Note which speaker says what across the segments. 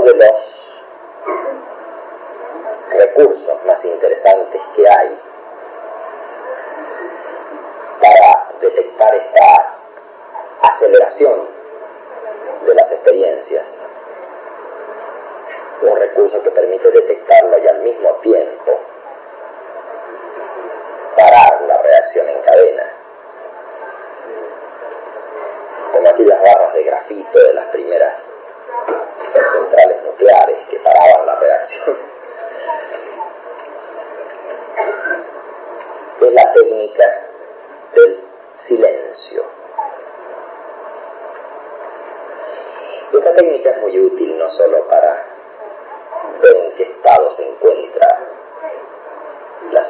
Speaker 1: uno de los recursos más interesantes que hay para detectar esta aceleración de las experiencias. Un recurso que permite detectarlo y al mismo tiempo parar la reacción en cadena. Como aquellas barras de grafito de las primeras centrales nucleares que paraban la reacción. Es la técnica del silencio. Esta técnica es muy útil no solo para ver en qué estado se encuentra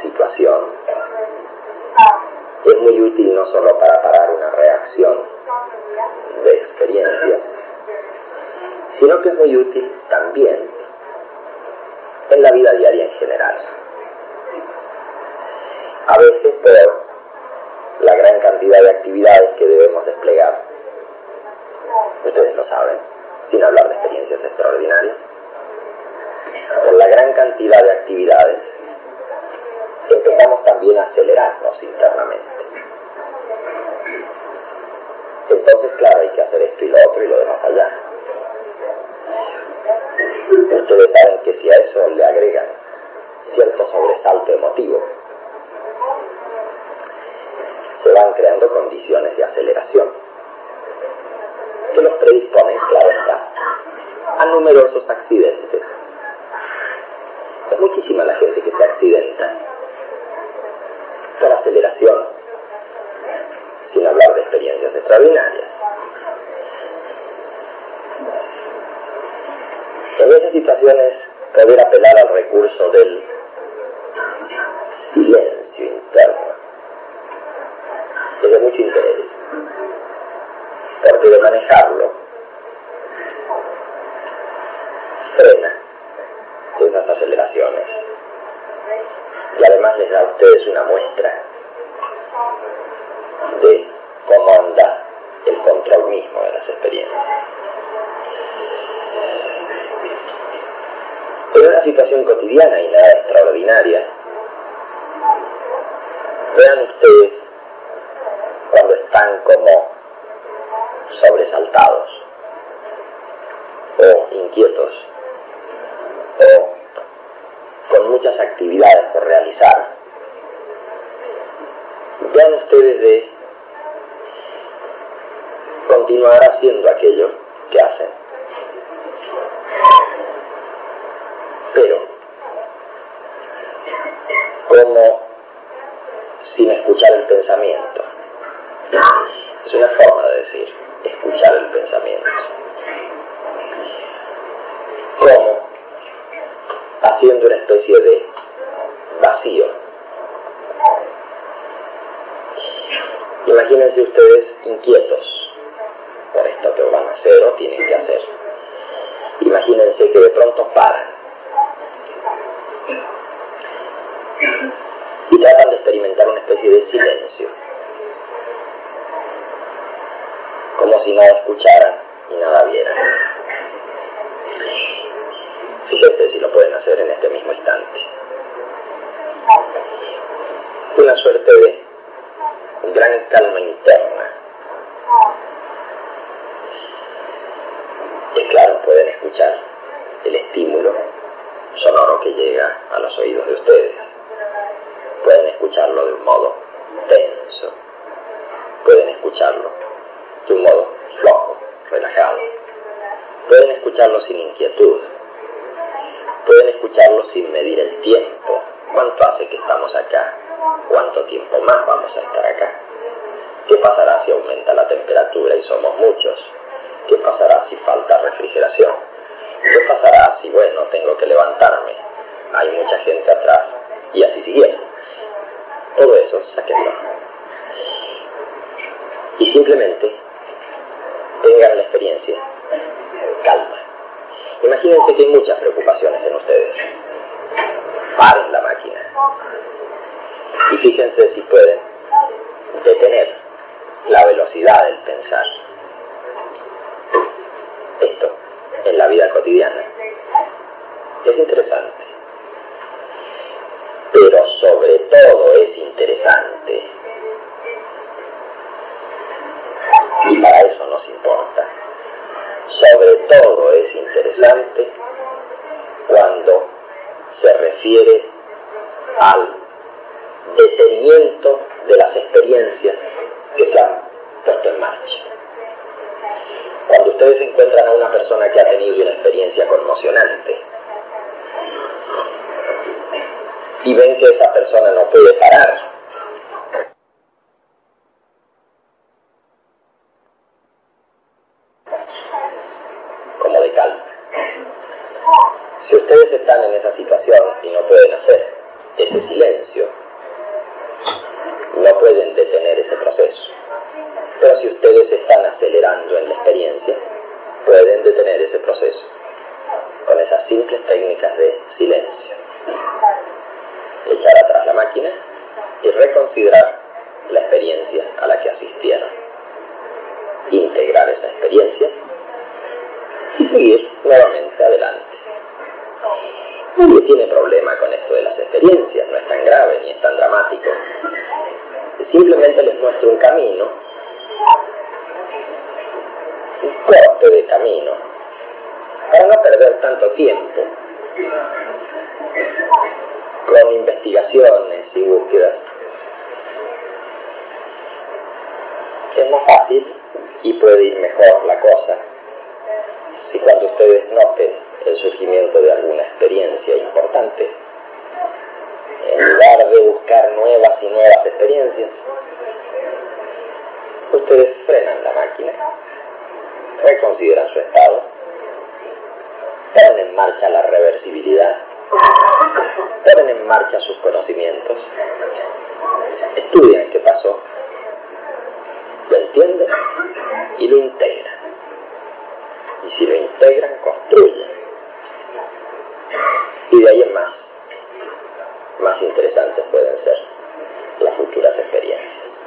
Speaker 1: situación, es muy útil no solo para parar una reacción de experiencias, sino que es muy útil también en la vida diaria en general. A veces por la gran cantidad de actividades que debemos desplegar, ustedes lo saben, sin hablar de experiencias extraordinarias, por la gran cantidad de actividades, empezamos también a acelerarnos internamente. Entonces, claro, hay que hacer esto y lo otro y lo demás allá. Ustedes saben que si a eso le agregan cierto sobresalto emotivo, se van creando condiciones de aceleración que los predisponen, claro está, a numerosos accidentes. Es muchísima la gente que se accidenta por aceleración, sin hablar de experiencias extraordinarias. En esas situaciones, poder apelar al recurso del silencio interno es de mucho interés, porque de manejarlo frena esas aceleraciones y además les da a ustedes una muestra de cómo anda el control mismo de las experiencias. En una situación cotidiana y nada extraordinaria, vean ustedes cuando están como sobresaltados o inquietos o con actividades por realizar. Vean ustedes de continuar haciendo aquello que hacen. Pero, como sin escuchar el pensamiento. Es una forma de decir, escuchar el pensamiento. Como haciendo una especie de vacío. Imagínense ustedes inquietos por esto que van a hacer o tienen que hacer. Imagínense que de pronto paran y tratan de experimentar una especie de silencio, como si nada escucharan y nada vieran. Fíjense si lo pueden hacer en este mismo instante. Una suerte de gran calma interna. Y claro, pueden escuchar el estímulo sonoro que llega a los oídos de ustedes. Pueden escucharlo de un modo tenso. Pueden escucharlo de un modo flojo, relajado. Pueden escucharlo sin inquietud. Pueden escucharlo sin medir el tiempo. ¿Cuánto hace que estamos acá? ¿Cuánto tiempo más vamos a estar acá? ¿Qué pasará si aumenta la temperatura y somos muchos? ¿Qué pasará si falta refrigeración? ¿Qué pasará si, bueno, tengo que levantarme? Hay mucha gente atrás. Y así siguiendo. Todo eso, sáquenlo. Y simplemente tengan la experiencia. Calma. Imagínense que hay muchas preocupaciones en ustedes. Paren la máquina. Y fíjense si pueden del pensar. Esto en la vida cotidiana es interesante. Pero sobre todo es interesante. Y para eso nos importa. Sobre todo es interesante cuando se refiere al detenimiento de las experiencias que se han puesto en marcha. Cuando ustedes encuentran a una persona que ha tenido una experiencia conmocionante y ven que esa persona no puede parar, como de calma. Si ustedes están en esa situación y no pueden hacer ese silencio, no pueden detener ese proceso. Pero si ustedes están acelerando en la experiencia, pueden detener ese proceso con esas simples técnicas de silencio. Echar atrás la máquina y reconsiderar la experiencia a la que asistieron. Integrar esa experiencia y seguir nuevamente adelante. Nadie tiene problema con no es tan grave ni es tan dramático. Simplemente les muestro un camino, un corte de camino, para no perder tanto tiempo con investigaciones y búsquedas. Es más fácil y puede ir mejor la cosa si cuando ustedes noten el surgimiento de alguna experiencia importante, en lugar de buscar nuevas y nuevas experiencias, ustedes frenan la máquina, reconsideran su estado, ponen en marcha la reversibilidad, ponen en marcha sus conocimientos, estudian qué pasó, lo entienden y lo integran. Y si lo integran, construyen. Y de ahí en más, más interesantes pueden ser las futuras experiencias.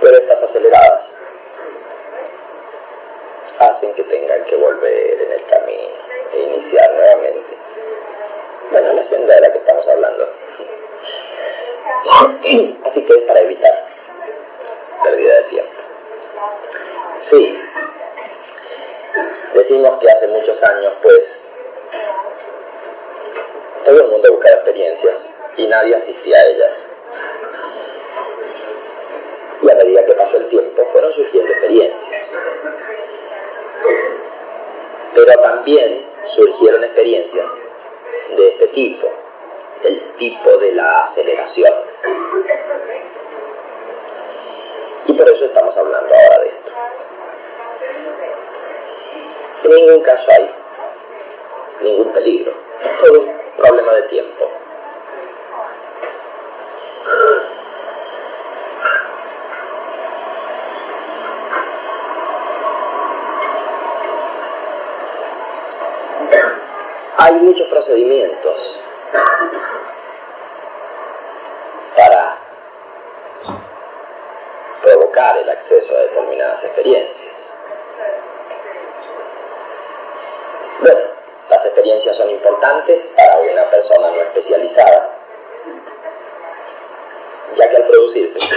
Speaker 1: Pero estas aceleradas hacen que tengan que volver en el camino e iniciar nuevamente. Bueno, la senda de la que estamos hablando. Así que es para evitar pérdida de tiempo. Sí, decimos que hace muchos años, pues, todo el mundo buscaba experiencias y nadie asistía a ellas. Y a medida que pasó el tiempo, fueron surgiendo experiencias. Pero también surgieron experiencias de este tipo, el tipo de la aceleración. Y por eso estamos hablando ahora de esto. En ningún caso hay ningún peligro. Problema de tiempo. Hay muchos procedimientos para provocar el acceso a determinadas experiencias. Bueno, las experiencias son importantes para una persona no especializada, ya que al producirse,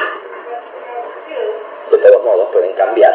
Speaker 1: de todos modos pueden cambiar